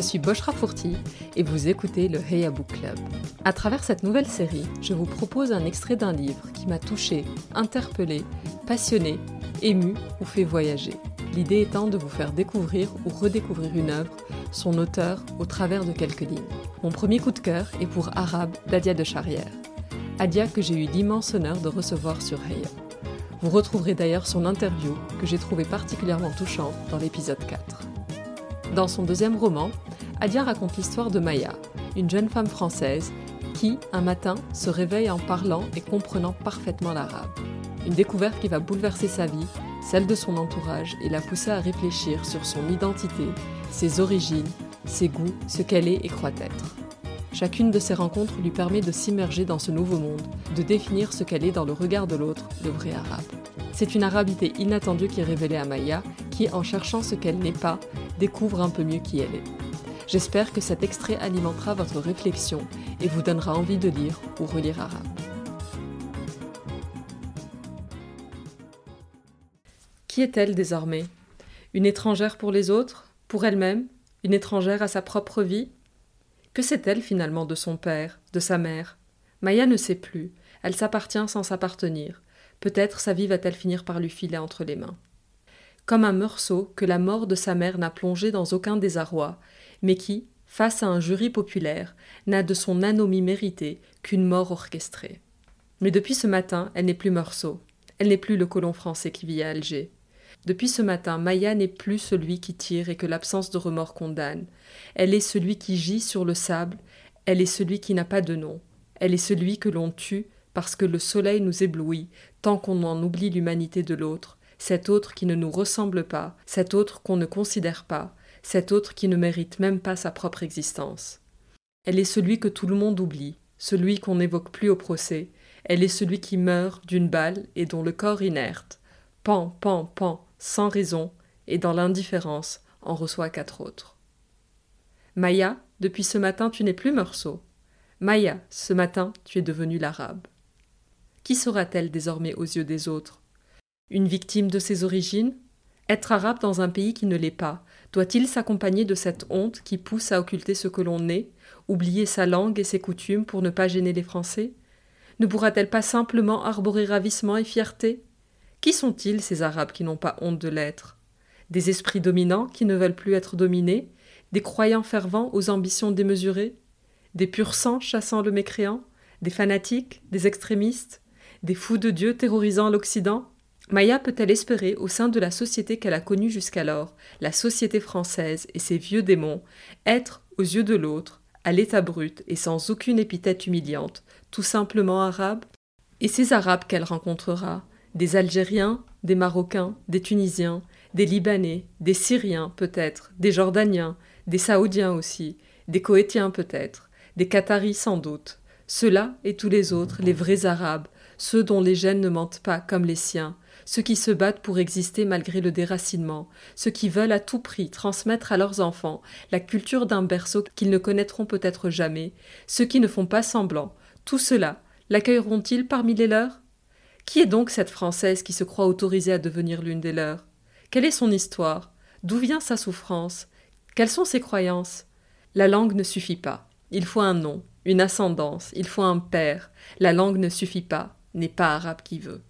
suis Boshra Fourti et vous écoutez le Heya Book Club. À travers cette nouvelle série, je vous propose un extrait d'un livre qui m'a touché, interpellé, passionné, ému ou fait voyager. L'idée étant de vous faire découvrir ou redécouvrir une œuvre, son auteur, au travers de quelques lignes. Mon premier coup de cœur est pour Arabe d'Adia de Charrière. Adia que j'ai eu l'immense honneur de recevoir sur Heya. Vous retrouverez d'ailleurs son interview que j'ai trouvé particulièrement touchante dans l'épisode 4. Dans son deuxième roman, Adia raconte l'histoire de Maya, une jeune femme française qui, un matin, se réveille en parlant et comprenant parfaitement l'arabe. Une découverte qui va bouleverser sa vie, celle de son entourage et la pousser à réfléchir sur son identité, ses origines, ses goûts, ce qu'elle est et croit être. Chacune de ces rencontres lui permet de s'immerger dans ce nouveau monde, de définir ce qu'elle est dans le regard de l'autre, le vrai arabe. C'est une arabité inattendue qui est révélée à Maya, qui, en cherchant ce qu'elle n'est pas, découvre un peu mieux qui elle est. J'espère que cet extrait alimentera votre réflexion et vous donnera envie de lire ou relire arabe. Qui est-elle désormais? Une étrangère pour les autres? Pour elle-même? Une étrangère à sa propre vie? Que sait-elle finalement de son père, de sa mère? Maya ne sait plus, elle s'appartient sans s'appartenir. Peut-être sa vie va-t-elle finir par lui filer entre les mains. Comme un morceau que la mort de sa mère n'a plongé dans aucun désarroi, mais qui, face à un jury populaire, n'a de son anomie méritée qu'une mort orchestrée. Mais depuis ce matin, elle n'est plus morceau. Elle n'est plus le colon français qui vit à Alger. Depuis ce matin, Maya n'est plus celui qui tire et que l'absence de remords condamne. Elle est celui qui gît sur le sable, elle est celui qui n'a pas de nom. Elle est celui que l'on tue parce que le soleil nous éblouit, tant qu'on en oublie l'humanité de l'autre, cet autre qui ne nous ressemble pas, cet autre qu'on ne considère pas, cet autre qui ne mérite même pas sa propre existence. Elle est celui que tout le monde oublie, celui qu'on n'évoque plus au procès, elle est celui qui meurt d'une balle et dont le corps inerte, pan, pan, pan, sans raison, et dans l'indifférence, en reçoit quatre autres. Maya, depuis ce matin tu n'es plus Meursault. Maya, ce matin tu es devenue l'arabe. Qui sera-t-elle désormais aux yeux des autres? Une victime de ses origines? Être arabe dans un pays qui ne l'est pas, doit-il s'accompagner de cette honte qui pousse à occulter ce que l'on est, oublier sa langue et ses coutumes pour ne pas gêner les Français? Ne pourra-t-elle pas simplement arborer ravissement et fierté? Qui sont-ils ces Arabes qui n'ont pas honte de l'être? Des esprits dominants qui ne veulent plus être dominés? Des croyants fervents aux ambitions démesurées? Des purs sangs chassant le mécréant? Des fanatiques? Des extrémistes? Des fous de Dieu terrorisant l'Occident? Maya peut-elle espérer, au sein de la société qu'elle a connue jusqu'alors, la société française et ses vieux démons, être, aux yeux de l'autre, à l'état brut et sans aucune épithète humiliante, tout simplement arabe? Et ces Arabes qu'elle rencontrera, des Algériens, des Marocains, des Tunisiens, des Libanais, des Syriens peut-être, des Jordaniens, des Saoudiens aussi, des Coétiens peut-être, des Qataris sans doute, ceux-là et tous les autres, les vrais Arabes, ceux dont les gènes ne mentent pas comme les siens, ceux qui se battent pour exister malgré le déracinement, ceux qui veulent à tout prix transmettre à leurs enfants la culture d'un berceau qu'ils ne connaîtront peut-être jamais, ceux qui ne font pas semblant, tout cela, l'accueilleront-ils parmi les leurs? Qui est donc cette Française qui se croit autorisée à devenir l'une des leurs? Quelle est son histoire? D'où vient sa souffrance? Quelles sont ses croyances? La langue ne suffit pas. Il faut un nom, une ascendance, il faut un père. La langue ne suffit pas, n'est pas arabe qui veut.